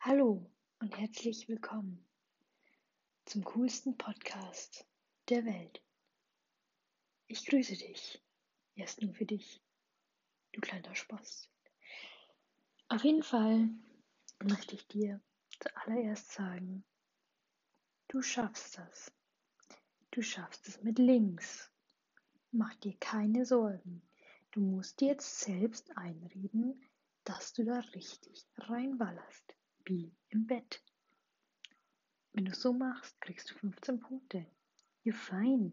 Hallo und herzlich willkommen zum coolsten Podcast der Welt. Ich grüße dich. Erst nur für dich, du kleiner Spaß. Auf jeden Fall möchte ich dir zuallererst sagen, du schaffst das. Du schaffst es mit links. Mach dir keine Sorgen. Du musst dir jetzt selbst einreden, dass du da richtig reinballerst wie im Bett. Wenn du so machst, kriegst du 15 Punkte. You're fine.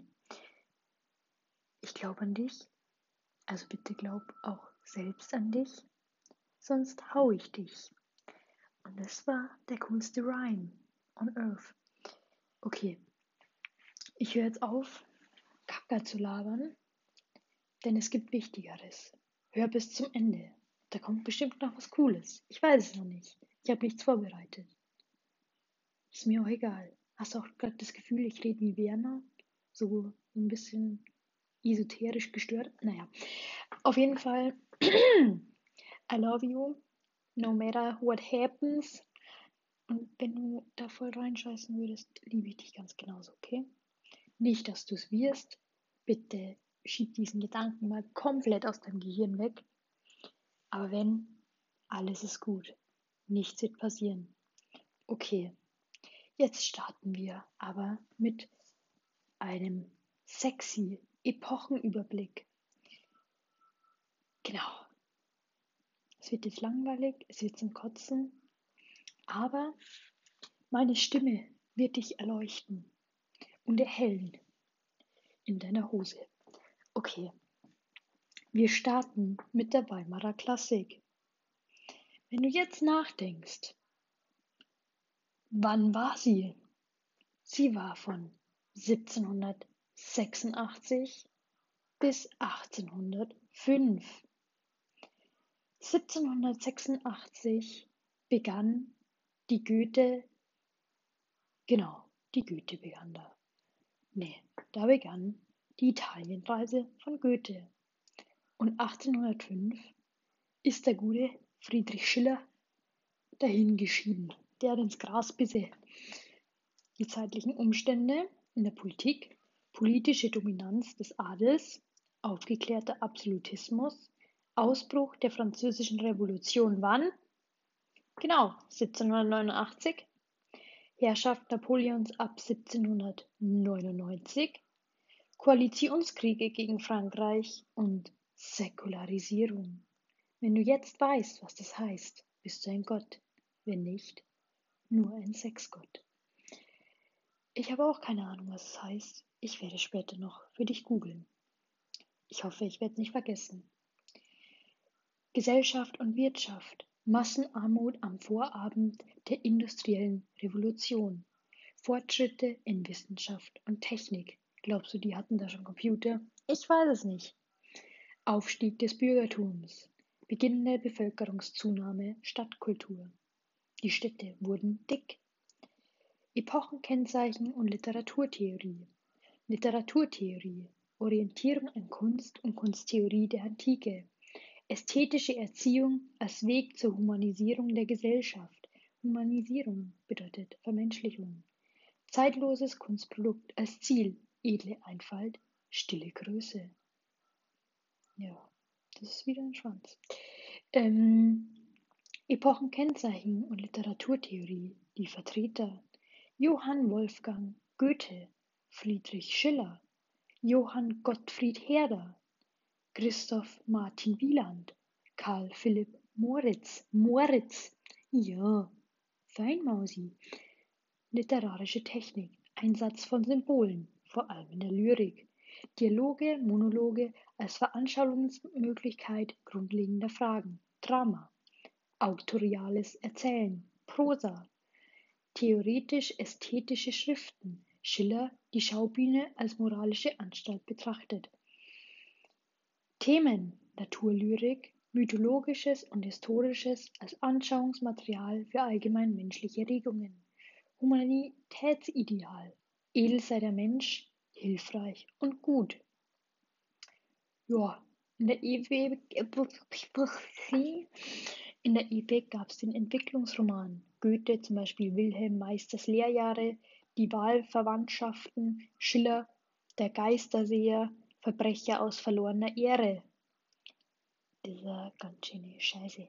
Ich glaube an dich. Also bitte glaub auch selbst an dich. Sonst hau ich dich. Und das war der coolste Rhyme on Earth. Okay. Ich höre jetzt auf, Kacke zu labern, denn es gibt Wichtigeres. Hör bis zum Ende. Da kommt bestimmt noch was Cooles. Ich weiß es noch nicht. Ich habe nichts vorbereitet. Ist mir auch egal. Hast du auch gerade das Gefühl, ich rede wie Werner? So ein bisschen esoterisch gestört? Naja, auf jeden Fall. I love you. No matter what happens. Und wenn du da voll reinscheißen würdest, liebe ich dich ganz genauso, okay? Nicht, dass du es wirst. Bitte schieb diesen Gedanken mal komplett aus deinem Gehirn weg. Aber wenn, alles ist gut. Nichts wird passieren. Okay, jetzt starten wir aber mit einem sexy Epochenüberblick. Genau. Es wird jetzt langweilig, es wird zum Kotzen, aber meine Stimme wird dich erleuchten und erhellen in deiner Hose. Okay, wir starten mit der Weimarer Klassik. Wenn du jetzt nachdenkst, wann war sie? Sie war von 1786 bis 1805. 1786 begann die Goethe, genau, die Goethe begann da. Nee, da begann die Italienreise von Goethe. Und 1805 ist der gute Friedrich Schiller dahingeschieden. Der ins Gras bisse. Die zeitlichen Umstände in der Politik, politische Dominanz des Adels, aufgeklärter Absolutismus, Ausbruch der Französischen Revolution wann? Genau, 1789. Herrschaft Napoleons ab 1799. Koalitionskriege gegen Frankreich und Säkularisierung. Wenn du jetzt weißt, was das heißt, bist du ein Gott. Wenn nicht, nur ein Sexgott. Ich habe auch keine Ahnung, was es heißt. Ich werde später noch für dich googeln. Ich hoffe, ich werde es nicht vergessen. Gesellschaft und Wirtschaft. Massenarmut am Vorabend der industriellen Revolution. Fortschritte in Wissenschaft und Technik. Glaubst du, die hatten da schon Computer? Ich weiß es nicht. Aufstieg des Bürgertums. Beginnende Bevölkerungszunahme, Stadtkultur. Die Städte wurden dick. Epochenkennzeichen und Literaturtheorie. Literaturtheorie. Orientierung an Kunst und Kunsttheorie der Antike. Ästhetische Erziehung als Weg zur Humanisierung der Gesellschaft. Humanisierung bedeutet Vermenschlichung. Zeitloses Kunstprodukt als Ziel. Edle Einfalt, stille Größe. Ja. Das ist wieder ein Schwanz. Ähm, Epochenkennzeichen und Literaturtheorie. Die Vertreter. Johann Wolfgang Goethe, Friedrich Schiller, Johann Gottfried Herder, Christoph Martin Wieland, Karl Philipp Moritz, Moritz, ja, Feinmausi, literarische Technik, Einsatz von Symbolen, vor allem in der Lyrik, Dialoge, Monologe als Veranschaulichungsmöglichkeit grundlegender Fragen, Drama, autoriales Erzählen, Prosa, theoretisch-ästhetische Schriften, Schiller die Schaubühne als moralische Anstalt betrachtet. Themen. Naturlyrik, Mythologisches und Historisches als Anschauungsmaterial für allgemein menschliche Regungen, Humanitätsideal, edel sei der Mensch, hilfreich und gut. Ja, in der EWG In der Epik gab es den Entwicklungsroman. Goethe zum Beispiel Wilhelm Meisters Lehrjahre, die Wahlverwandtschaften, Schiller, der Geisterseher, Verbrecher aus verlorener Ehre. Dieser ganz schöne Scheiße.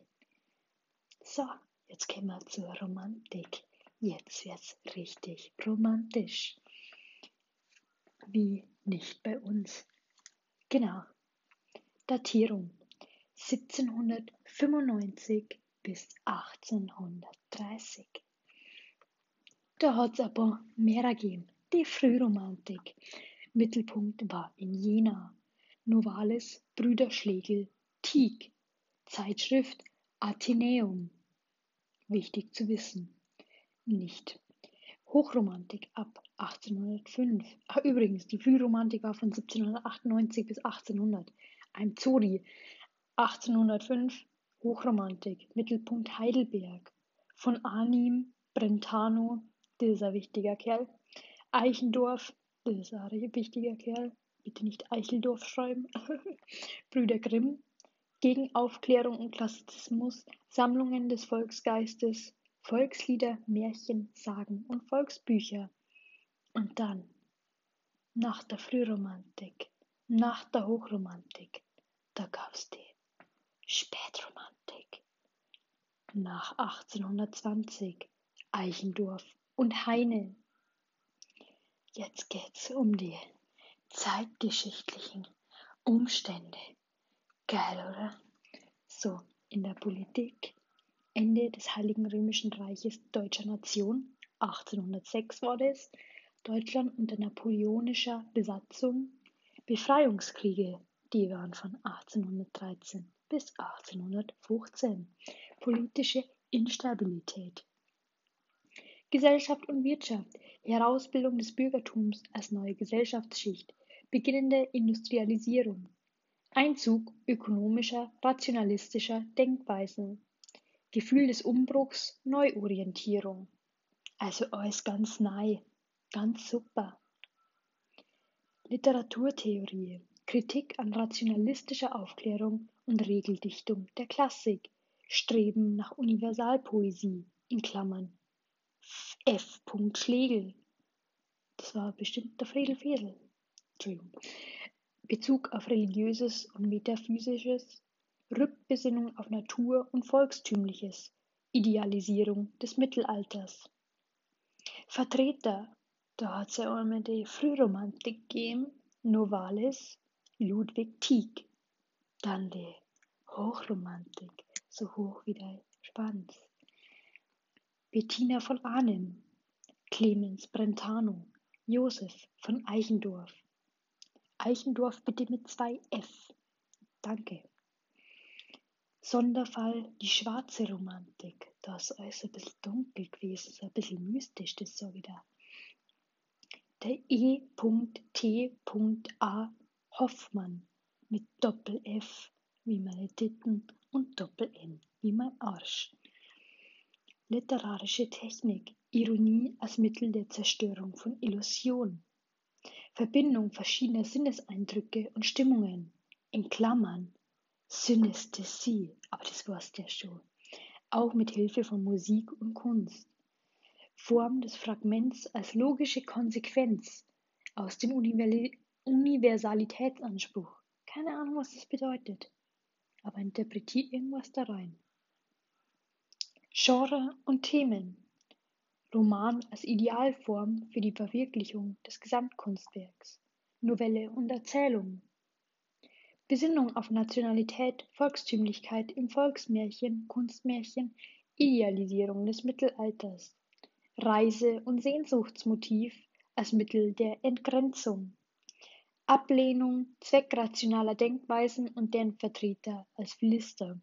So, jetzt kommen wir zur Romantik. Jetzt wird's richtig romantisch. Wie nicht bei uns. Genau. Datierung 1795 bis 1830. Da hat es aber mehr gegeben. Die Frühromantik. Mittelpunkt war in Jena. Novalis, Brüder Schlegel, Tieck. Zeitschrift Athenäum. Wichtig zu wissen. Nicht. Hochromantik ab 1805. Ach, übrigens, die Frühromantik war von 1798 bis 1800. Ein Zori. 1805 Hochromantik. Mittelpunkt Heidelberg. Von Arnim, Brentano ein wichtiger Kerl. Eichendorf, ein wichtiger Kerl. Bitte nicht Eicheldorf schreiben. Brüder Grimm, gegen Aufklärung und Klassizismus, Sammlungen des Volksgeistes, Volkslieder, Märchen, Sagen und Volksbücher. Und dann, nach der Frühromantik, nach der Hochromantik, da gab's die Spätromantik. Nach 1820 Eichendorf und Heine. Jetzt geht's um die zeitgeschichtlichen Umstände. Geil, oder? So, in der Politik. Ende des Heiligen Römischen Reiches deutscher Nation, 1806 war das, Deutschland unter napoleonischer Besatzung, Befreiungskriege, die waren von 1813 bis 1815, politische Instabilität, Gesellschaft und Wirtschaft, Herausbildung des Bürgertums als neue Gesellschaftsschicht, beginnende Industrialisierung, Einzug ökonomischer, rationalistischer Denkweisen, Gefühl des Umbruchs, Neuorientierung. Also alles ganz neu, ganz super. Literaturtheorie, Kritik an rationalistischer Aufklärung und Regeldichtung der Klassik, Streben nach Universalpoesie in Klammern F. Schlegel. Das war bestimmt der Fredel Fedel. Entschuldigung. Bezug auf religiöses und metaphysisches, Rückbesinnung auf Natur und Volkstümliches, Idealisierung des Mittelalters. Vertreter, da hat es ja einmal die Frühromantik gegeben, Novalis, Ludwig Tieck. Dann die Hochromantik, so hoch wie der Spans. Bettina von Arnim, Clemens Brentano, Josef von Eichendorff. Eichendorff bitte mit zwei F. Danke. Sonderfall die schwarze Romantik. Da ist alles ein bisschen dunkel gewesen, ist ein bisschen mystisch, das so wieder. Der E.T.A. Hoffmann mit Doppel-F wie meine Titten und Doppel-N wie mein Arsch. Literarische Technik, Ironie als Mittel der Zerstörung von Illusion, Verbindung verschiedener Sinneseindrücke und Stimmungen, in Klammern, Synästhesie, aber das war's ja schon, auch mit Hilfe von Musik und Kunst, Form des Fragments als logische Konsequenz aus dem Universalitätsanspruch. Keine Ahnung, was das bedeutet, aber interpretiert irgendwas da rein. Genre und Themen. Roman als Idealform für die Verwirklichung des Gesamtkunstwerks, Novelle und Erzählung. Besinnung auf Nationalität, Volkstümlichkeit im Volksmärchen, Kunstmärchen, Idealisierung des Mittelalters, Reise- und Sehnsuchtsmotiv als Mittel der Entgrenzung, Ablehnung zweckrationaler Denkweisen und deren Vertreter als Philister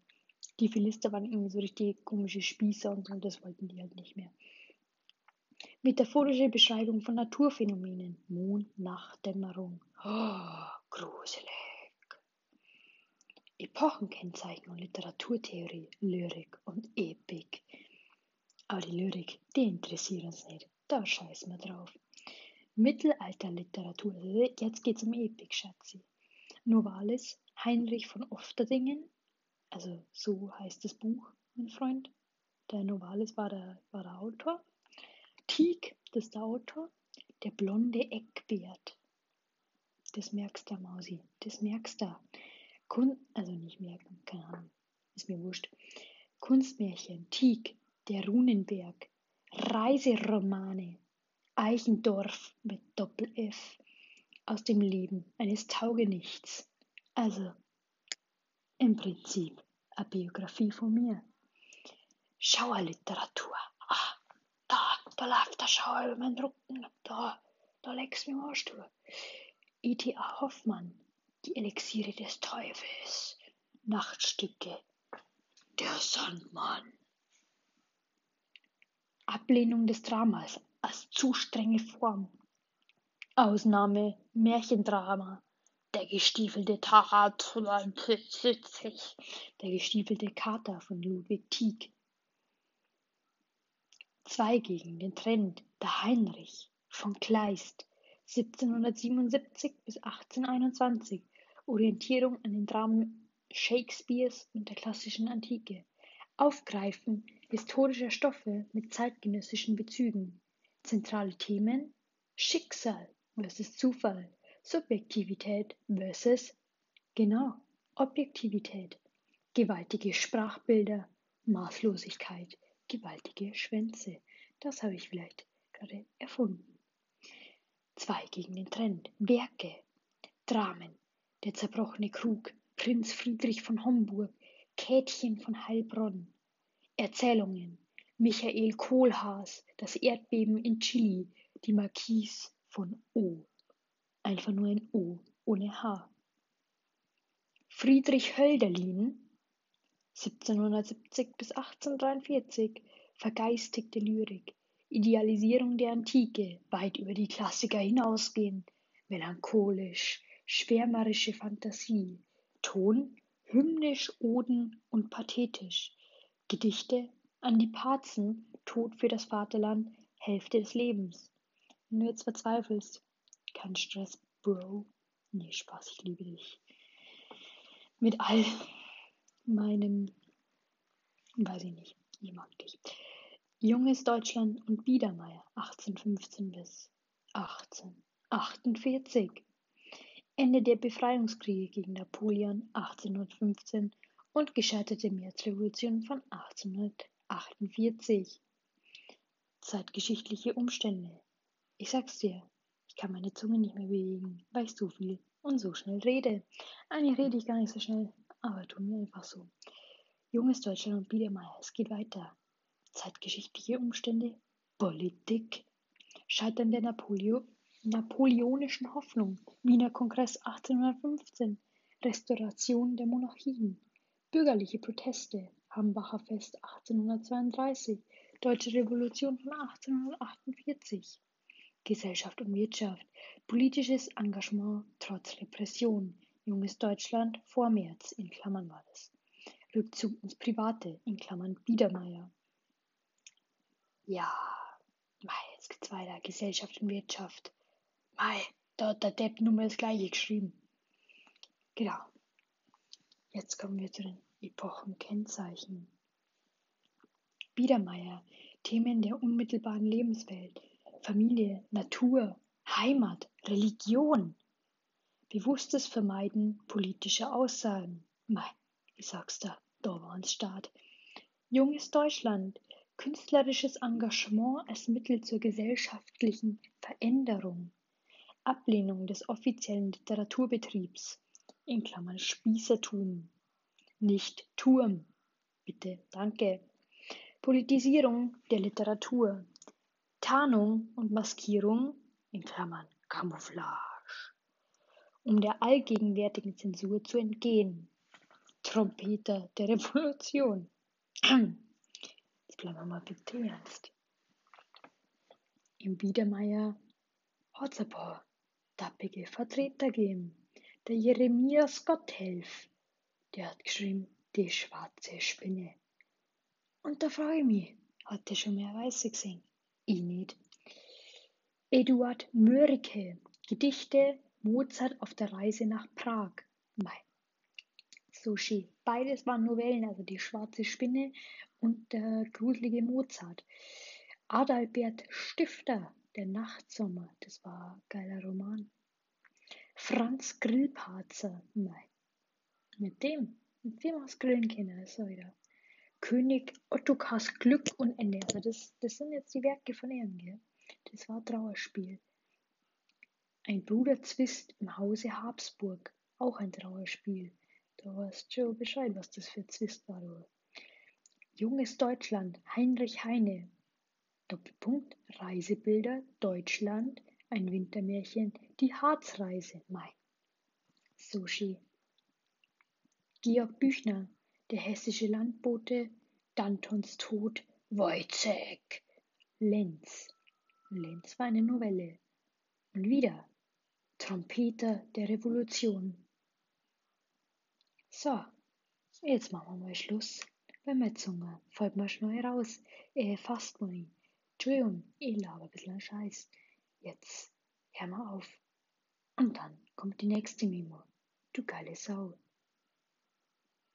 die Philister waren irgendwie so richtig komische Spießer und so, das wollten die halt nicht mehr. Metaphorische Beschreibung von Naturphänomenen. Mond, Nacht, Dämmerung. Oh, gruselig. Epochenkennzeichnung, Literaturtheorie, Lyrik und Epik. Aber die Lyrik, die interessiert uns nicht. Da scheißen wir drauf. Mittelalterliteratur. Jetzt geht's um Epik, Schatzi. Novalis, Heinrich von Ofterdingen, also so heißt das Buch, mein Freund. Der Novalis war der, war der Autor. Teague, das ist der Autor. Der blonde Eckbert. Das merkst du, Mausi. Das merkst du. Kun also nicht merken, keine Ahnung. Ist mir wurscht. Kunstmärchen, Teague, der Runenberg, Reiseromane, Eichendorf mit Doppel-F, aus dem Leben eines Taugenichts. Also, im Prinzip, eine Biografie von mir. Schauerliteratur. Ah, da, da läuft der Schauer über meinen Rücken. Da, da legst du mir Arsch durch. E.T.A. Hoffmann, die Elixiere des Teufels, Nachtstücke, der Sandmann. Ablehnung des Dramas als zu strenge Form. Ausnahme Märchendrama. Der gestiefelte Tat, der gestiefelte Kater von Ludwig Tieck. Zwei gegen den Trend, der Heinrich von Kleist, 1777 bis 1821, Orientierung an den Dramen Shakespeares und der klassischen Antike, Aufgreifen historischer Stoffe mit zeitgenössischen Bezügen, zentrale Themen Schicksal versus Zufall, Subjektivität versus, genau, Objektivität, gewaltige Sprachbilder, Maßlosigkeit, gewaltige Schwänze. Das habe ich vielleicht gerade erfunden. Zwei gegen den Trend. Werke. Dramen. Der zerbrochene Krug. Prinz Friedrich von Homburg. Käthchen von Heilbronn. Erzählungen. Michael Kohlhaas. Das Erdbeben in Chile. Die Marquise von O. Einfach nur ein O ohne H. Friedrich Hölderlin 1770 bis 1843 vergeistigte Lyrik, Idealisierung der Antike, weit über die Klassiker hinausgehend, melancholisch, schwärmerische Fantasie, Ton, hymnisch, Oden und pathetisch, Gedichte an die Parzen, Tod für das Vaterland, Hälfte des Lebens. Wenn du jetzt verzweifelst, kein Stress, Bro. Nee, Spaß, ich liebe dich. Mit all meinem, weiß ich nicht, ich mag dich. Junges Deutschland und Biedermeier 1815 bis 1848. Ende der Befreiungskriege gegen Napoleon 1815 und gescheiterte Märzrevolution von 1848. Zeitgeschichtliche Umstände. Ich sag's dir, ich kann meine Zunge nicht mehr bewegen, weil ich so viel und so schnell rede. Eigentlich rede ich gar nicht so schnell, aber tun wir einfach so. Junges Deutschland und Biedermeier, es geht weiter. Zeitgeschichtliche Umstände, Politik, Scheitern der Napoleo napoleonischen Hoffnung, Wiener Kongress 1815, Restauration der Monarchien, bürgerliche Proteste, Hambacher Fest 1832, Deutsche Revolution von 1848, Gesellschaft und Wirtschaft, politisches Engagement trotz Repression, junges Deutschland vor März in Klammern war das. Rückzug ins Private, in Klammern Biedermeier. Ja, mei, jetzt geht's weiter. Gesellschaft und Wirtschaft. Mei, da hat der Depp nur mal das gleiche geschrieben. Genau. Jetzt kommen wir zu den Epochenkennzeichen. Biedermeier, Themen der unmittelbaren Lebenswelt, Familie, Natur, Heimat, Religion. Bewusstes Vermeiden politischer Aussagen. Mei, wie sagst du? Da war uns Staat. Junges Deutschland, künstlerisches Engagement als Mittel zur gesellschaftlichen Veränderung. Ablehnung des offiziellen Literaturbetriebs, in Klammern Spießertum. Nicht Turm. Bitte, danke. Politisierung der Literatur. Tarnung und Maskierung, in Klammern Camouflage. Um der allgegenwärtigen Zensur zu entgehen. Trompeter der Revolution. Jetzt bleiben wir mal bitte ernst. Im Biedermeier hat's ein paar tappige Vertreter gegeben. Der Jeremias Gotthelf, der hat geschrieben, die schwarze Spinne. Und da frage ich mich, hat der schon mehr Weiße gesehen? Ich nicht. Eduard Mörike, Gedichte Mozart auf der Reise nach Prag. Mei, Sushi. Beides waren Novellen, also die schwarze Spinne und der gruselige Mozart. Adalbert Stifter, der Nachtsommer, das war ein geiler Roman. Franz Grillparzer, nein, mit dem, mit dem aus Grillen kennen, ist er wieder. König Ottokars Glück und Ende. Also das, das sind jetzt die Werke von gell? Das war Trauerspiel. Ein Bruderzwist im Hause Habsburg. Auch ein Trauerspiel. Da weißt du schon Bescheid, was das für Zwist war. Du. Junges Deutschland, Heinrich Heine. Doppelpunkt, Reisebilder, Deutschland, ein Wintermärchen, die Harzreise, Mai. Sushi. Georg Büchner, der hessische Landbote, Dantons Tod, Wojciech. Lenz. Lenz war eine Novelle. Und wieder Trompeter der Revolution. So, jetzt machen wir mal Schluss. Bei meiner Zunge fällt mir schnell raus. Äh, fast mal. Entschuldigung, ich laber ein bisschen Scheiß. Jetzt hör mal auf. Und dann kommt die nächste Mimo. Du geile Sau.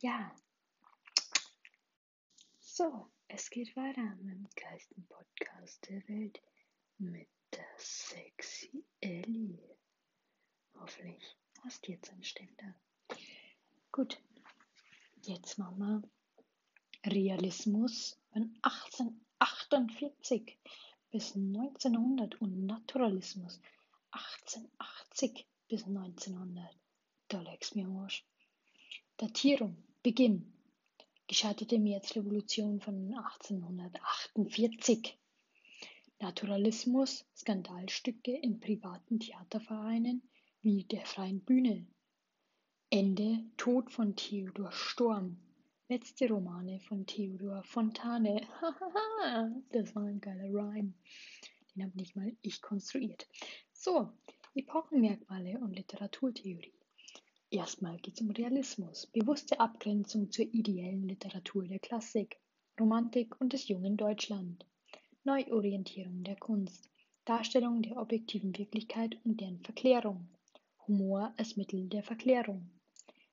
Ja. So, es geht weiter mit dem geilsten Podcast der Welt mit der sexy Ellie. Hoffentlich hast du jetzt einen Ständer. Gut, jetzt machen wir Realismus von 1848 bis 1900 und Naturalismus 1880 bis 1900. Da legst mir Arsch. Datierung, Beginn. Gescheiterte Märzrevolution von 1848. Naturalismus, Skandalstücke in privaten Theatervereinen wie der Freien Bühne. Ende Tod von Theodor Storm. Letzte Romane von Theodor Fontane. das war ein geiler Rhyme. Den habe nicht mal ich konstruiert. So, Epochenmerkmale und Literaturtheorie. Erstmal geht es um Realismus, bewusste Abgrenzung zur ideellen Literatur der Klassik, Romantik und des jungen Deutschland. Neuorientierung der Kunst, Darstellung der objektiven Wirklichkeit und deren Verklärung, Humor als Mittel der Verklärung,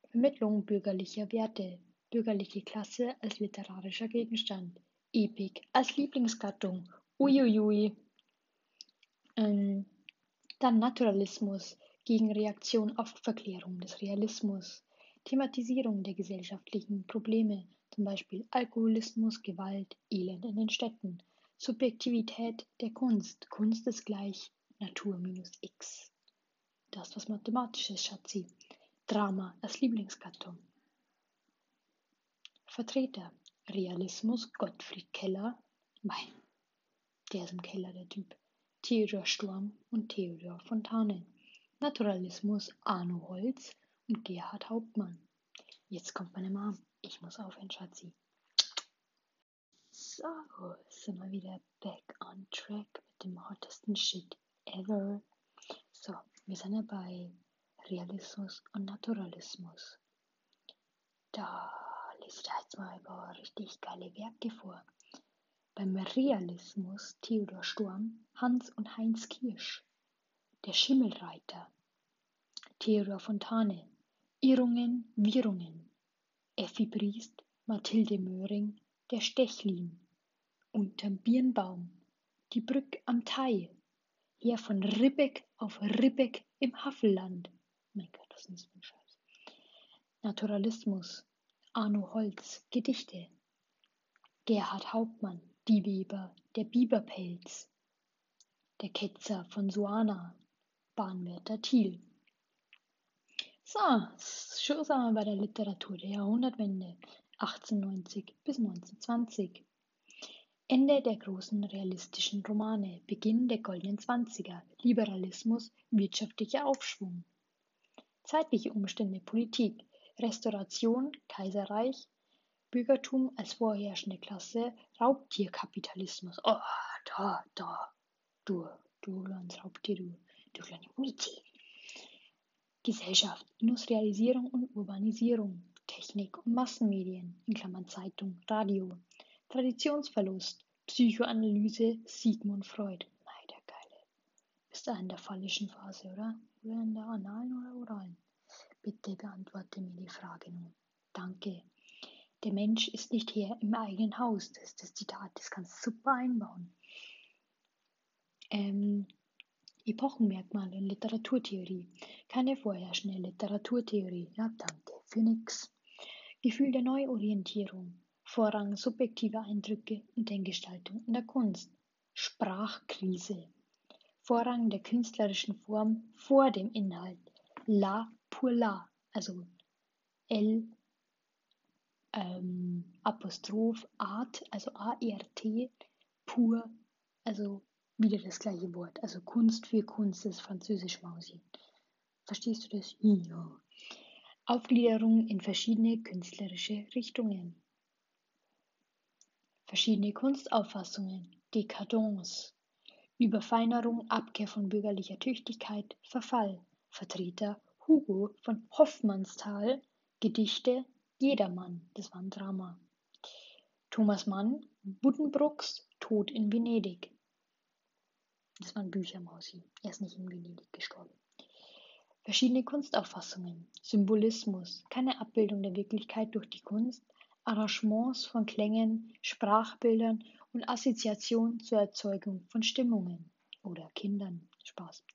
Vermittlung bürgerlicher Werte, bürgerliche Klasse als literarischer Gegenstand, Epik als Lieblingsgattung, uiuiui. Ähm, dann Naturalismus, Gegenreaktion auf Verklärung des Realismus, Thematisierung der gesellschaftlichen Probleme, zum Beispiel Alkoholismus, Gewalt, Elend in den Städten, Subjektivität der Kunst. Kunst ist gleich Natur minus X. Das was Mathematisches, Schatzi. Drama als Lieblingsgattung. Vertreter. Realismus Gottfried Keller. Mein, der ist im Keller der Typ. Theodor Sturm und Theodor Fontane. Naturalismus Arno Holz und Gerhard Hauptmann. Jetzt kommt meine Mom. Ich muss aufhören, Schatzi. So, sind wir wieder back on track mit dem hottesten Shit ever. So, wir sind ja bei Realismus und Naturalismus. Da lese ich da jetzt mal ein paar richtig geile Werke vor. Beim Realismus Theodor Sturm, Hans und Heinz Kirsch. Der Schimmelreiter. Theodor Fontane. Irrungen, Wirrungen. Effi Briest, Mathilde Möhring, der Stechlin unterm Birnbaum, die Brück am Thai, her von Ribbeck auf Ribbeck im Havelland. Mein Gott, was ist ein Scheiß? Naturalismus, Arno Holz, Gedichte, Gerhard Hauptmann, Die Weber, der Biberpelz, der Ketzer von Suana, Bahnwärter Thiel. So, schon sind wir bei der Literatur der Jahrhundertwende, 1890 bis 1920. Ende der großen realistischen Romane, Beginn der goldenen Zwanziger, Liberalismus, wirtschaftlicher Aufschwung. Zeitliche Umstände, Politik, Restauration, Kaiserreich, Bürgertum als vorherrschende Klasse, Raubtierkapitalismus. Oh, da, da, du, du kleines Raubtier, du, du kleine Mutti. Gesellschaft, Industrialisierung und Urbanisierung, Technik und Massenmedien, in Klammern Zeitung, Radio, Traditionsverlust, Psychoanalyse Sigmund Freud. Nein, der Geile. Bist du in der phallischen Phase, oder? Oder in der analen oder oralen? Bitte beantworte mir die Frage nun. danke. Der Mensch ist nicht Herr im eigenen Haus. Das ist das Zitat, das kannst du super einbauen. Ähm, Epochenmerkmale in Literaturtheorie. Keine vorherrschende Literaturtheorie. Ja, danke für nix. Gefühl der Neuorientierung. Vorrang subjektiver Eindrücke und Denkgestaltung in der Kunst. Sprachkrise. Vorrang der künstlerischen Form vor dem Inhalt. La pour la, also L ähm, Apostroph Art, also A-E-R-T, pur, also wieder das gleiche Wort. Also Kunst für Kunst ist französisch Mausi. Verstehst du das? Ja. Aufgliederung in verschiedene künstlerische Richtungen. Verschiedene Kunstauffassungen. Dekadence. Überfeinerung, Abkehr von bürgerlicher Tüchtigkeit, Verfall. Vertreter Hugo von Hoffmannsthal. Gedichte Jedermann. Das war ein Drama. Thomas Mann. Buddenbrooks Tod in Venedig. Das waren Bücher, Mausi. Er ist nicht in Venedig gestorben. Verschiedene Kunstauffassungen, Symbolismus, keine Abbildung der Wirklichkeit durch die Kunst, Arrangements von Klängen, Sprachbildern und Assoziation zur Erzeugung von Stimmungen oder Kindern. Spaß.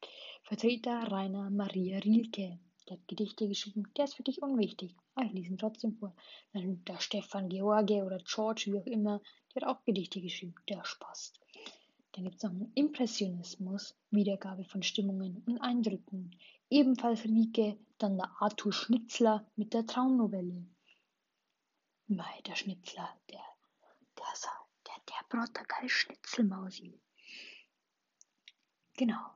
Vertreter Rainer Maria Rilke. Der hat Gedichte geschrieben, der ist für dich unwichtig. Aber ich lese ihn trotzdem vor. Dann der Stefan George oder George, wie auch immer, der hat auch Gedichte geschrieben. Der Spaß. Dann gibt es noch einen Impressionismus, Wiedergabe von Stimmungen und Eindrücken. Ebenfalls Rieke, dann der Arthur Schnitzler mit der Traumnovelle. Mei, der Schnitzler, der, der, der, der geil Schnitzelmausi. Genau.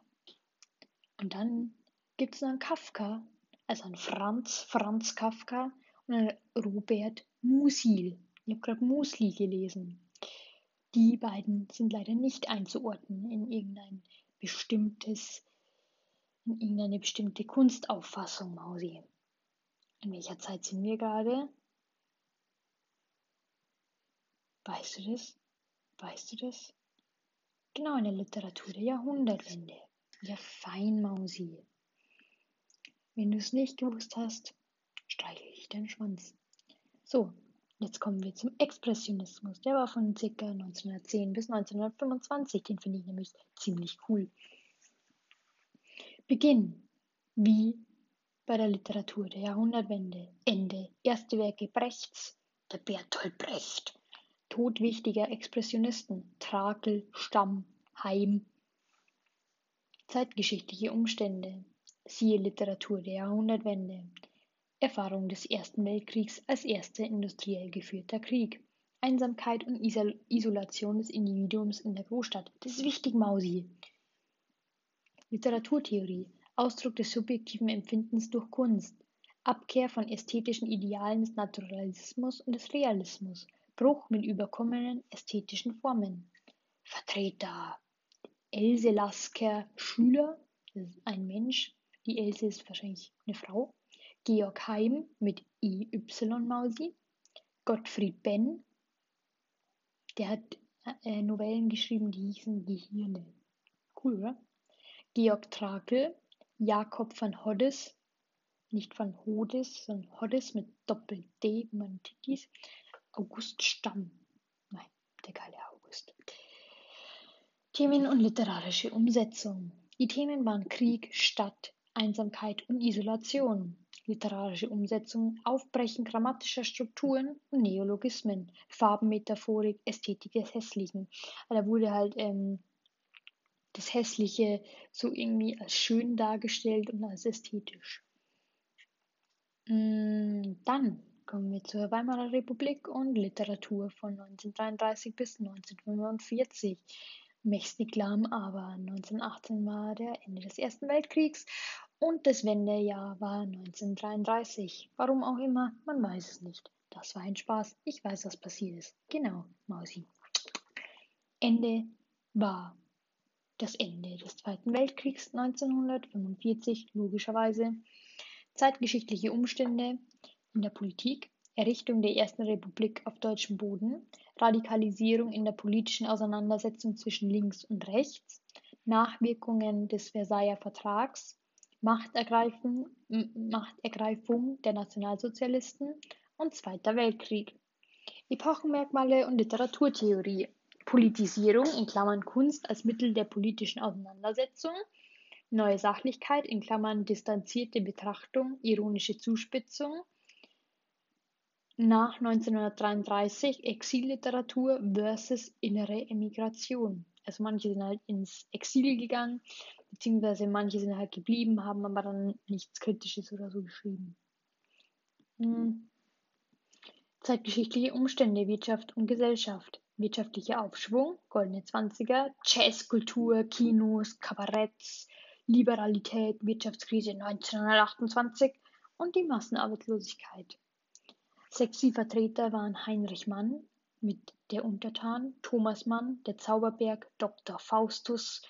Und dann gibt es noch einen Kafka, also einen Franz, Franz Kafka und einen Robert Musil. Ich habe gerade Musli gelesen. Die beiden sind leider nicht einzuordnen in irgendein bestimmtes, in irgendeine bestimmte Kunstauffassung, Mausi. In welcher Zeit sind wir gerade? Weißt du das? Weißt du das? Genau in der Literatur der Jahrhundertwende. Ja, fein, Mausi. Wenn du es nicht gewusst hast, streichle ich deinen Schwanz. So, Jetzt kommen wir zum Expressionismus. Der war von ca. 1910 bis 1925. Den finde ich nämlich ziemlich cool. Beginn. Wie bei der Literatur der Jahrhundertwende. Ende. Erste Werke Brechts. Der Bertolt Brecht. Tod wichtiger Expressionisten. Trakel, Stamm, Heim. Zeitgeschichtliche Umstände. Siehe Literatur der Jahrhundertwende. Erfahrung des Ersten Weltkriegs als erster industriell geführter Krieg. Einsamkeit und Isolation des Individuums in der Großstadt. Das ist wichtig, Mausi. Literaturtheorie. Ausdruck des subjektiven Empfindens durch Kunst. Abkehr von ästhetischen Idealen des Naturalismus und des Realismus. Bruch mit überkommenen ästhetischen Formen. Vertreter. Else Lasker Schüler. Das ist ein Mensch. Die Else ist wahrscheinlich eine Frau. Georg Heim mit IY-Mausi, Gottfried Benn, der hat äh, Novellen geschrieben, die hießen Gehirne. Cool, oder? Georg Trakel, Jakob van Hoddes, nicht van Hodes, sondern Hoddes mit Doppel-D, man dies, August Stamm. Nein, der geile August. Themen und literarische Umsetzung. Die Themen waren Krieg, Stadt, Einsamkeit und Isolation literarische Umsetzung, Aufbrechen grammatischer Strukturen und Neologismen, Farbenmetaphorik, Ästhetik des Hässlichen. Da wurde halt ähm, das Hässliche so irgendwie als schön dargestellt und als ästhetisch. Mm, dann kommen wir zur Weimarer Republik und Literatur von 1933 bis 1945. Mächtig lahm, aber 1918 war der Ende des Ersten Weltkriegs und das Wendejahr war 1933. Warum auch immer, man weiß es nicht. Das war ein Spaß. Ich weiß, was passiert ist. Genau, Mausi. Ende war das Ende des Zweiten Weltkriegs 1945, logischerweise. Zeitgeschichtliche Umstände in der Politik, Errichtung der Ersten Republik auf deutschem Boden, Radikalisierung in der politischen Auseinandersetzung zwischen links und rechts, Nachwirkungen des Versailler Vertrags, Machtergreifung der Nationalsozialisten und Zweiter Weltkrieg. Epochenmerkmale und Literaturtheorie. Politisierung in Klammern Kunst als Mittel der politischen Auseinandersetzung. Neue Sachlichkeit in Klammern distanzierte Betrachtung, ironische Zuspitzung. Nach 1933 Exilliteratur versus innere Emigration. Also manche sind halt ins Exil gegangen, beziehungsweise manche sind halt geblieben, haben aber dann nichts Kritisches oder so geschrieben. Hm. Zeitgeschichtliche Umstände, Wirtschaft und Gesellschaft. Wirtschaftlicher Aufschwung, goldene Zwanziger, Jazzkultur, Kinos, Kabaretts, Liberalität, Wirtschaftskrise 1928 und die Massenarbeitslosigkeit. Sexy Vertreter waren Heinrich Mann mit Der Untertan, Thomas Mann, Der Zauberberg, Dr. Faustus,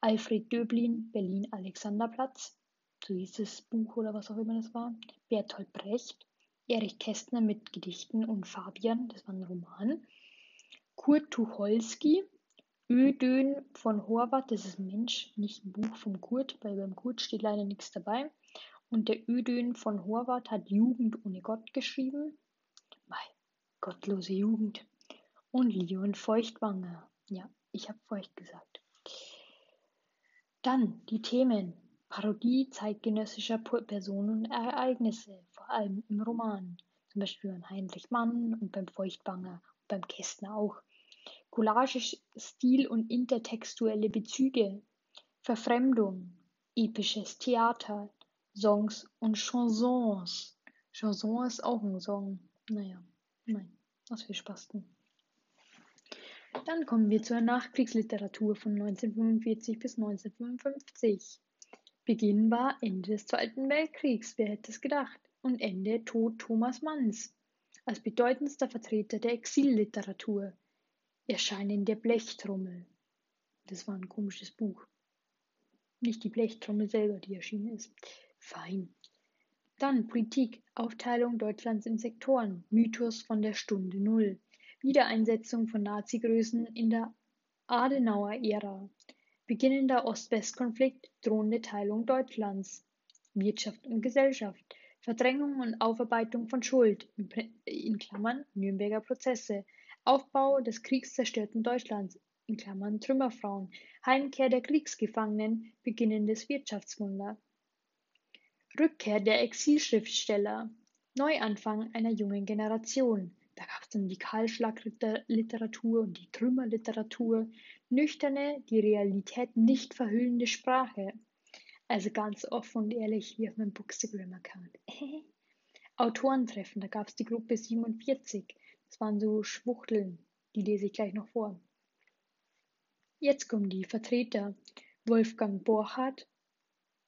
Alfred Döblin, Berlin Alexanderplatz, so hieß das Buch oder was auch immer das war, Bertolt Brecht, Erich Kästner mit Gedichten und Fabian, das war ein Roman. Kurt Tucholsky, Ödön von Horvath, das ist ein Mensch, nicht ein Buch vom Kurt, weil beim Kurt steht leider nichts dabei. Und der Ödön von Horvath hat Jugend ohne Gott geschrieben. Mei, gottlose Jugend. Und Leon Feuchtwanger. Ja, ich habe feucht gesagt. Dann die Themen. Parodie zeitgenössischer Personen und Ereignisse, vor allem im Roman, zum Beispiel beim Heinrich Mann und beim Feuchtwanger und beim Kästner auch. Collage, Stil und intertextuelle Bezüge, Verfremdung, episches Theater, Songs und Chansons. Chanson ist auch ein Song. Naja, nein, was für Spasten. Dann kommen wir zur Nachkriegsliteratur von 1945 bis 1955. Beginn war Ende des Zweiten Weltkriegs, wer hätte es gedacht, und Ende Tod Thomas Manns, als bedeutendster Vertreter der Exilliteratur. Erscheinen der Blechtrommel. Das war ein komisches Buch. Nicht die Blechtrommel selber, die erschienen ist. Fein. Dann Politik, Aufteilung Deutschlands in Sektoren, Mythos von der Stunde Null, Wiedereinsetzung von Nazi-Größen in der Adenauer-Ära, Beginnender Ost-West-Konflikt, drohende Teilung Deutschlands, Wirtschaft und Gesellschaft, Verdrängung und Aufarbeitung von Schuld in Klammern (Nürnberger Prozesse), Aufbau des kriegszerstörten Deutschlands in Klammern (Trümmerfrauen), Heimkehr der Kriegsgefangenen, beginnendes Wirtschaftswunder. Rückkehr der Exilschriftsteller, Neuanfang einer jungen Generation da gab es dann die Kahlschlagliteratur und die Trümmerliteratur, nüchterne, die Realität nicht verhüllende Sprache. Also ganz offen und ehrlich wie auf meinem Bookstagram-Account. Autorentreffen, da gab es die Gruppe 47. Das waren so Schwuchteln, die lese ich gleich noch vor. Jetzt kommen die Vertreter. Wolfgang Borchardt,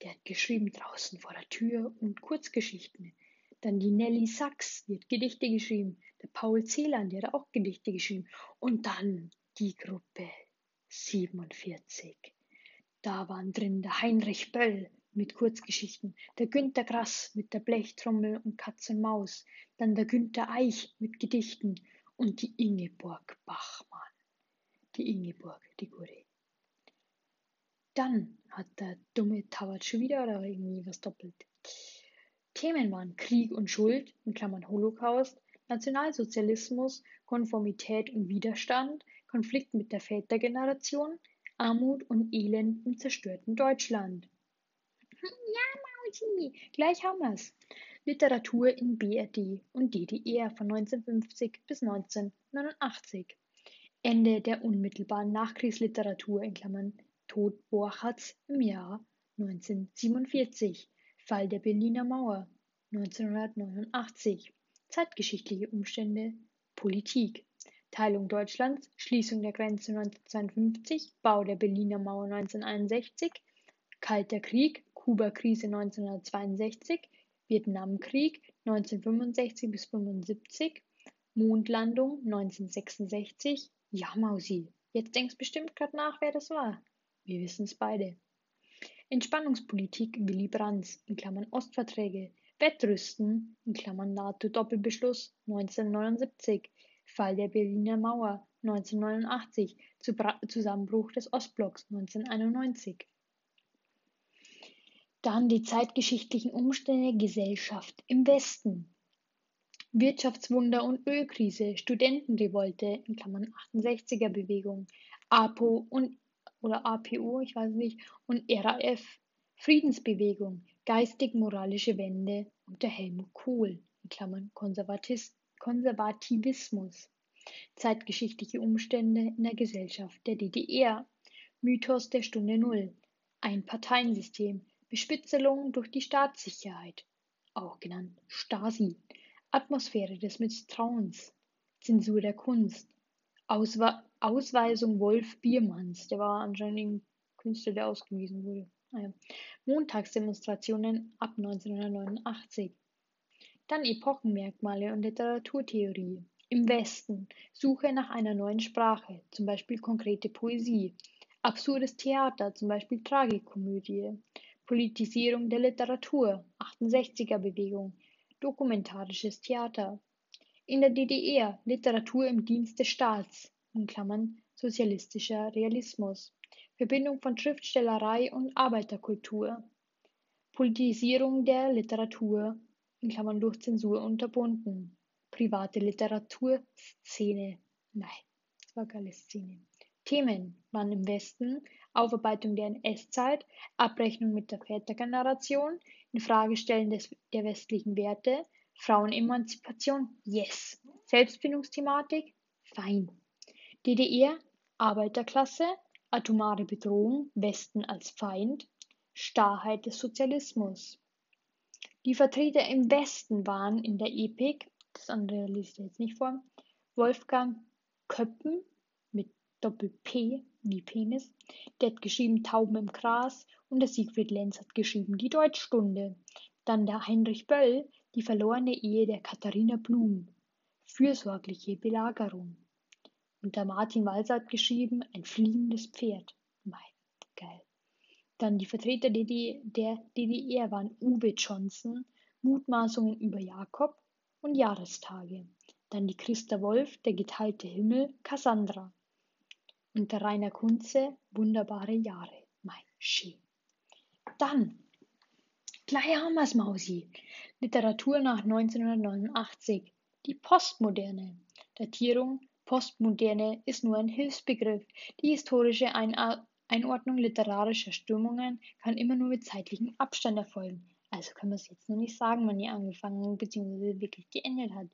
der hat geschrieben draußen vor der Tür und Kurzgeschichten. Dann die Nelly Sachs, die hat Gedichte geschrieben. Der Paul Celan, der hat auch Gedichte geschrieben. Und dann die Gruppe 47. Da waren drin der Heinrich Böll mit Kurzgeschichten, der Günter Grass mit der Blechtrommel und Katz und Maus, dann der Günter Eich mit Gedichten und die Ingeborg Bachmann. Die Ingeborg, die gute. Dann hat der dumme Tauert schon wieder oder irgendwie was doppelt. Themen waren Krieg und Schuld in Klammern (Holocaust), Nationalsozialismus, Konformität und Widerstand, Konflikt mit der Vätergeneration, Armut und Elend im zerstörten Deutschland. Ja, Mausi, gleich haben wir's. Literatur in BRD und DDR von 1950 bis 1989. Ende der unmittelbaren Nachkriegsliteratur in Klammern Tod Borchards im Jahr 1947. Fall der Berliner Mauer 1989, zeitgeschichtliche Umstände, Politik, Teilung Deutschlands, Schließung der Grenze 1952, Bau der Berliner Mauer 1961, Kalter Krieg, Kuba-Krise 1962, Vietnamkrieg 1965 bis 75, Mondlandung 1966. Ja, Mausi, jetzt denkst bestimmt gerade nach, wer das war. Wir wissen es beide. Entspannungspolitik Willy Brandts (Ostverträge), Wettrüsten (NATO-Doppelbeschluss 1979), Fall der Berliner Mauer 1989, Zusammenbruch des Ostblocks 1991. Dann die zeitgeschichtlichen Umstände Gesellschaft im Westen. Wirtschaftswunder und Ölkrise, Studentenrevolte in Klammern 68er Bewegung, APO und oder APO, ich weiß nicht, und RAF, Friedensbewegung, geistig-moralische Wende unter Helmut Kohl Konservativismus, zeitgeschichtliche Umstände in der Gesellschaft der DDR, Mythos der Stunde Null, Einparteiensystem, Bespitzelung durch die Staatssicherheit, auch genannt Stasi, Atmosphäre des Misstrauens, Zensur der Kunst, Auswe Ausweisung Wolf Biermanns, der war anscheinend ein Künstler, der ausgewiesen wurde. Montagsdemonstrationen ab 1989. Dann Epochenmerkmale und Literaturtheorie. Im Westen Suche nach einer neuen Sprache, zum Beispiel konkrete Poesie. Absurdes Theater, zum Beispiel Tragikomödie. Politisierung der Literatur, 68er Bewegung, Dokumentarisches Theater. In der DDR Literatur im Dienst des Staats in Klammern (sozialistischer Realismus), Verbindung von Schriftstellerei und Arbeiterkultur, Politisierung der Literatur in Klammern (durch Zensur unterbunden), private Literaturszene (nein, das war geile Szene). Themen waren im Westen Aufarbeitung der NS-Zeit, Abrechnung mit der Vätergeneration, Infragestellen des, der westlichen Werte, Frauenemanzipation, yes. Selbstfindungsthematik, fein. DDR, Arbeiterklasse, atomare Bedrohung, Westen als Feind, Starrheit des Sozialismus. Die Vertreter im Westen waren in der Epik, das andere liest ich jetzt nicht vor, Wolfgang Köppen mit Doppel-P wie Penis, der hat geschrieben Tauben im Gras und der Siegfried Lenz hat geschrieben Die Deutschstunde. Dann der Heinrich Böll, Die verlorene Ehe der Katharina Blum, Fürsorgliche Belagerung. Und der Martin Walser geschrieben Ein fliehendes Pferd. Mein, geil. Dann die Vertreter der DDR waren Uwe Johnson, Mutmaßungen über Jakob und Jahrestage. Dann die Christa Wolf, der geteilte Himmel, Cassandra. Und der Rainer Kunze, wunderbare Jahre. Mein Ski. Dann, gleich haben wir's, Mausi. Literatur nach 1989. Die Postmoderne. Datierung Postmoderne ist nur ein Hilfsbegriff. Die historische Einordnung literarischer Strömungen kann immer nur mit zeitlichem Abstand erfolgen. Also kann man es jetzt noch nicht sagen, wann die angefangen bzw. wirklich geendet hat.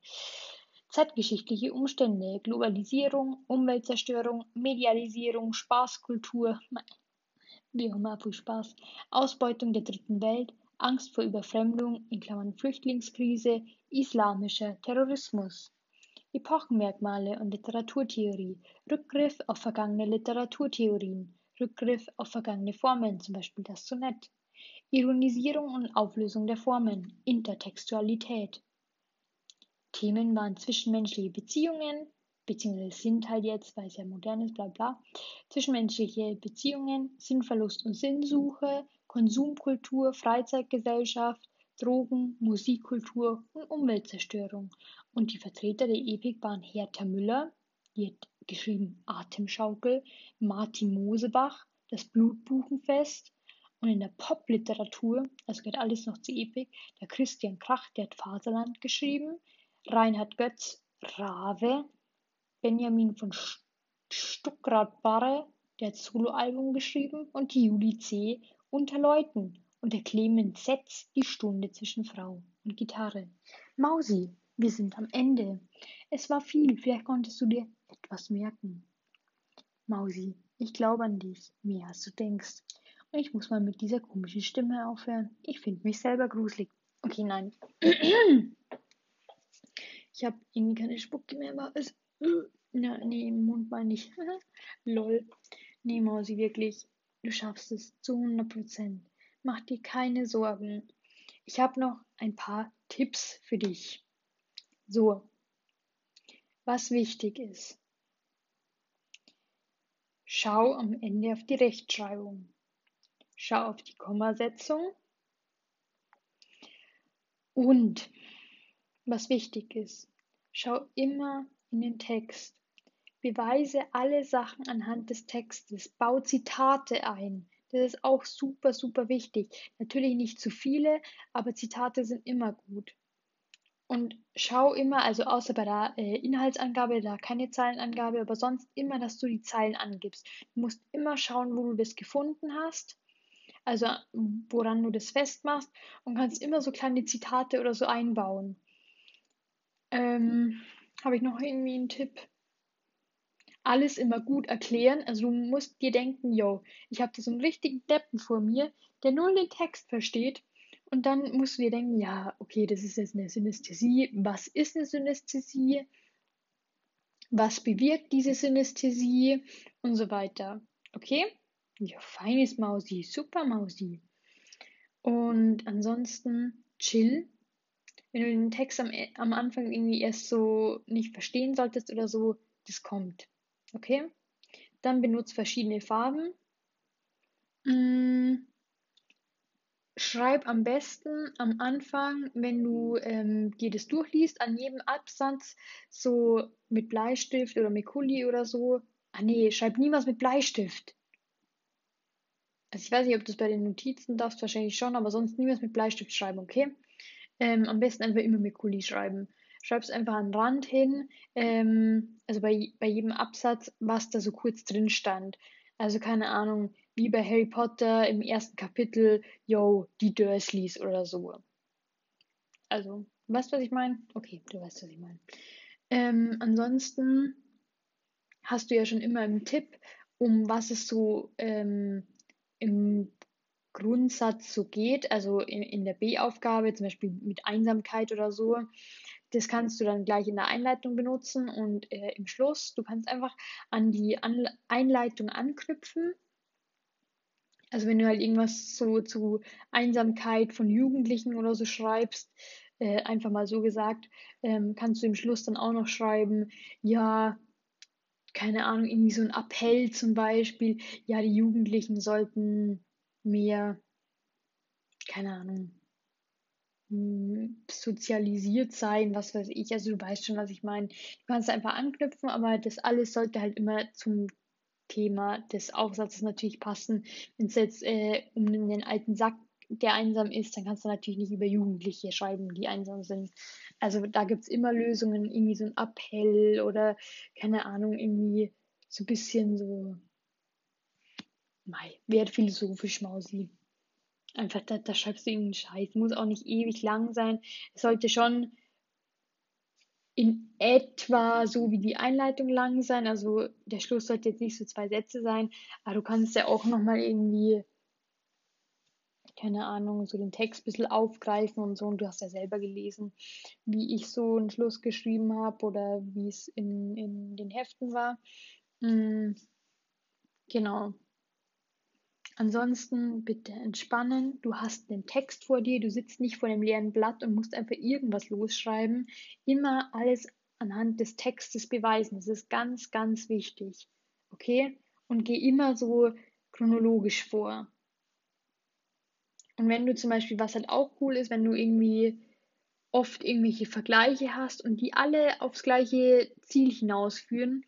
Zeitgeschichtliche Umstände, Globalisierung, Umweltzerstörung, Medialisierung, Spaßkultur, wie auch immer Spaß, Ausbeutung der dritten Welt, Angst vor Überfremdung in Klammern (Flüchtlingskrise), islamischer Terrorismus. Epochenmerkmale und Literaturtheorie, Rückgriff auf vergangene Literaturtheorien, Rückgriff auf vergangene Formen, zum Beispiel das Sonett, Ironisierung und Auflösung der Formen, Intertextualität. Themen waren zwischenmenschliche Beziehungen, beziehungsweise sind halt jetzt, weil es ja modern ist, bla bla, zwischenmenschliche Beziehungen, Sinnverlust und Sinnsuche, Konsumkultur, Freizeitgesellschaft, Drogen, Musikkultur und Umweltzerstörung. Und die Vertreter der Epik waren Hertha Müller, die hat geschrieben Atemschaukel, Martin Mosebach, das Blutbuchenfest und in der Popliteratur, das gehört alles noch zur Epik, der Christian Krach, der hat Faserland geschrieben, Reinhard Götz, Rave, Benjamin von Stuckrad-Barre, der hat Soloalbum geschrieben und die Juli C. unter Leuten und der Clemens Setz die Stunde zwischen Frau und Gitarre. Mausi, wir sind am Ende. Es war viel, vielleicht konntest du dir etwas merken. Mausi, ich glaube an dich, mehr als du denkst. Und ich muss mal mit dieser komischen Stimme aufhören. Ich finde mich selber gruselig. Okay, nein. Ich habe irgendwie keine Spucke mehr, aber es. Na, nee, im Mund meine ich. Lol. Nee, Mausi, wirklich. Du schaffst es zu 100 Prozent. Mach dir keine Sorgen. Ich habe noch ein paar Tipps für dich. So, was wichtig ist. Schau am Ende auf die Rechtschreibung. Schau auf die Kommasetzung. Und was wichtig ist, schau immer in den Text. Beweise alle Sachen anhand des Textes. Bau Zitate ein. Das ist auch super, super wichtig. Natürlich nicht zu viele, aber Zitate sind immer gut. Und schau immer, also außer bei der äh, Inhaltsangabe, da keine Zeilenangabe, aber sonst immer, dass du die Zeilen angibst. Du musst immer schauen, wo du das gefunden hast, also woran du das festmachst und kannst immer so kleine Zitate oder so einbauen. Ähm, Habe ich noch irgendwie einen Tipp? Alles immer gut erklären. Also du musst dir denken, yo, ich habe so einen richtigen Deppen vor mir, der nur den Text versteht und dann musst du dir denken, ja, okay, das ist jetzt eine Synästhesie. Was ist eine Synästhesie? Was bewirkt diese Synästhesie? Und so weiter. Okay? Ja, feines Mausi, super Mausi. Und ansonsten chill. Wenn du den Text am, am Anfang irgendwie erst so nicht verstehen solltest oder so, das kommt. Okay? Dann benutzt verschiedene Farben. Mmh schreib am besten am Anfang, wenn du ähm, dir das durchliest, an jedem Absatz so mit Bleistift oder mit Kuli oder so. Ah nee, schreib niemals mit Bleistift. Also ich weiß nicht, ob du es bei den Notizen darfst, wahrscheinlich schon, aber sonst niemals mit Bleistift schreiben, okay? Ähm, am besten einfach immer mit Kuli schreiben. Schreib es einfach an den Rand hin, ähm, also bei, bei jedem Absatz, was da so kurz drin stand. Also keine Ahnung, wie bei Harry Potter im ersten Kapitel, yo, die Dursleys oder so. Also, weißt du, was ich meine? Okay, du weißt, was ich meine. Ähm, ansonsten hast du ja schon immer einen Tipp, um was es so ähm, im Grundsatz so geht, also in, in der B-Aufgabe, zum Beispiel mit Einsamkeit oder so. Das kannst du dann gleich in der Einleitung benutzen und äh, im Schluss, du kannst einfach an die an Einleitung anknüpfen. Also wenn du halt irgendwas so zu Einsamkeit von Jugendlichen oder so schreibst, äh, einfach mal so gesagt, ähm, kannst du im Schluss dann auch noch schreiben, ja, keine Ahnung, irgendwie so ein Appell zum Beispiel, ja, die Jugendlichen sollten mehr, keine Ahnung, sozialisiert sein, was weiß ich, also du weißt schon, was ich meine. Du kannst einfach anknüpfen, aber das alles sollte halt immer zum Thema des Aufsatzes natürlich passen. Wenn es jetzt äh, um den alten Sack, der einsam ist, dann kannst du natürlich nicht über Jugendliche schreiben, die einsam sind. Also da gibt es immer Lösungen, irgendwie so ein Appell oder keine Ahnung, irgendwie so ein bisschen so, mei, werd philosophisch, Mausi. Einfach, da, da schreibst du irgendeinen Scheiß. Muss auch nicht ewig lang sein. Es sollte schon in etwa so wie die Einleitung lang sein. Also der Schluss sollte jetzt nicht so zwei Sätze sein, aber du kannst ja auch nochmal irgendwie, keine Ahnung, so den Text ein bisschen aufgreifen und so. Und du hast ja selber gelesen, wie ich so einen Schluss geschrieben habe oder wie es in, in den Heften war. Mhm. Genau. Ansonsten bitte entspannen. Du hast den Text vor dir, du sitzt nicht vor dem leeren Blatt und musst einfach irgendwas losschreiben. Immer alles anhand des Textes beweisen. Das ist ganz, ganz wichtig. Okay? Und geh immer so chronologisch vor. Und wenn du zum Beispiel, was halt auch cool ist, wenn du irgendwie oft irgendwelche Vergleiche hast und die alle aufs gleiche Ziel hinausführen,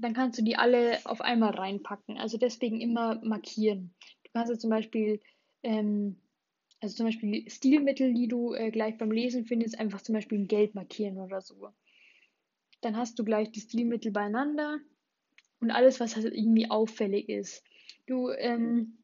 dann kannst du die alle auf einmal reinpacken. Also deswegen immer markieren. Du kannst ja zum Beispiel, ähm, also zum Beispiel Stilmittel, die du äh, gleich beim Lesen findest, einfach zum Beispiel in Gelb markieren oder so. Dann hast du gleich die Stilmittel beieinander und alles, was halt irgendwie auffällig ist. Du, ähm,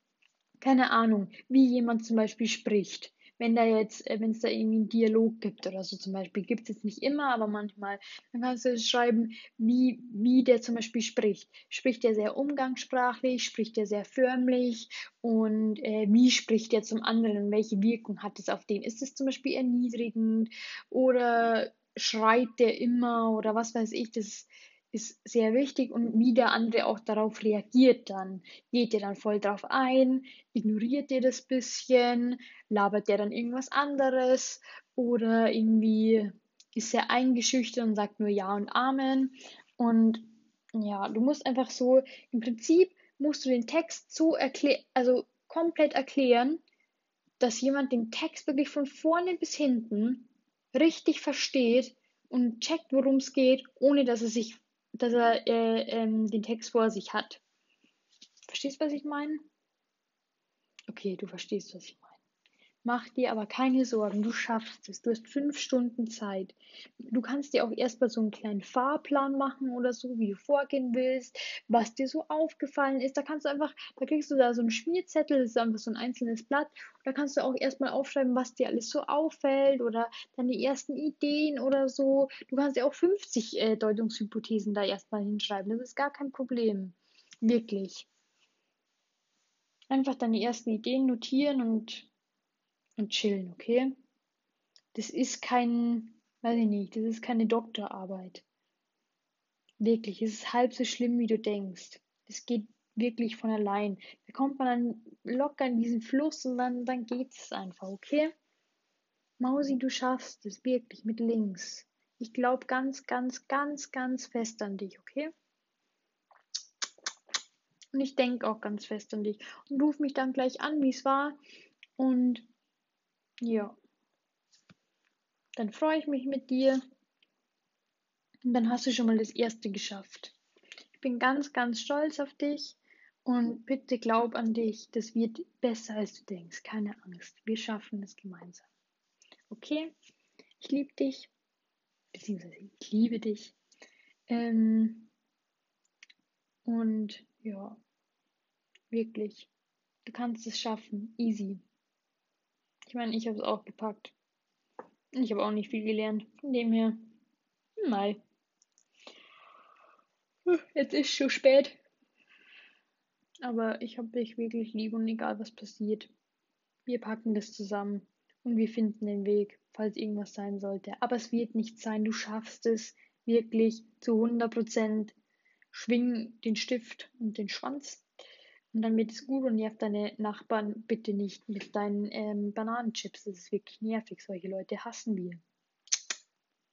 keine Ahnung, wie jemand zum Beispiel spricht wenn da jetzt, äh, wenn es da irgendwie einen Dialog gibt oder so zum Beispiel, gibt es jetzt nicht immer, aber manchmal, dann kannst du schreiben, wie, wie der zum Beispiel spricht. Spricht er sehr umgangssprachlich, spricht er sehr förmlich und äh, wie spricht er zum anderen welche Wirkung hat es auf den? Ist es zum Beispiel erniedrigend oder schreit der immer oder was weiß ich, das ist sehr wichtig und wie der andere auch darauf reagiert dann. Geht der dann voll drauf ein? Ignoriert der das bisschen? Labert der dann irgendwas anderes? Oder irgendwie ist er eingeschüchtert und sagt nur Ja und Amen? Und ja, du musst einfach so, im Prinzip musst du den Text so erklären, also komplett erklären, dass jemand den Text wirklich von vorne bis hinten richtig versteht und checkt, worum es geht, ohne dass er sich dass er äh, ähm, den Text vor sich hat. Verstehst du, was ich meine? Okay, du verstehst, was ich meine. Mach dir aber keine Sorgen, du schaffst es. Du hast fünf Stunden Zeit. Du kannst dir auch erstmal so einen kleinen Fahrplan machen oder so, wie du vorgehen willst, was dir so aufgefallen ist. Da kannst du einfach, da kriegst du da so einen Schmierzettel, das ist einfach so ein einzelnes Blatt. Da kannst du auch erstmal aufschreiben, was dir alles so auffällt oder deine ersten Ideen oder so. Du kannst ja auch 50 äh, Deutungshypothesen da erstmal hinschreiben. Das ist gar kein Problem. Wirklich. Einfach deine ersten Ideen notieren und und chillen, okay? Das ist kein, weiß ich nicht, das ist keine Doktorarbeit. Wirklich, es ist halb so schlimm, wie du denkst. Das geht wirklich von allein. Da kommt man dann locker in diesen Fluss und dann, dann geht es einfach, okay? Mausi, du schaffst es wirklich mit links. Ich glaube ganz, ganz, ganz, ganz fest an dich, okay? Und ich denke auch ganz fest an dich. Und ruf mich dann gleich an, wie es war. Und ja. Dann freue ich mich mit dir. Und dann hast du schon mal das erste geschafft. Ich bin ganz, ganz stolz auf dich. Und bitte glaub an dich, das wird besser als du denkst. Keine Angst. Wir schaffen es gemeinsam. Okay? Ich liebe dich. Beziehungsweise ich liebe dich. Ähm, und ja, wirklich. Du kannst es schaffen. Easy. Ich meine, ich habe es auch gepackt. Ich habe auch nicht viel gelernt. Von dem her, mal. Jetzt ist schon spät. Aber ich habe dich wirklich lieb und egal was passiert. Wir packen das zusammen und wir finden den Weg, falls irgendwas sein sollte. Aber es wird nicht sein. Du schaffst es wirklich zu 100 Prozent. Schwing den Stift und den Schwanz und dann wird es gut und nervt deine Nachbarn bitte nicht mit deinen ähm, Bananenchips. Das ist wirklich nervig. Solche Leute hassen wir.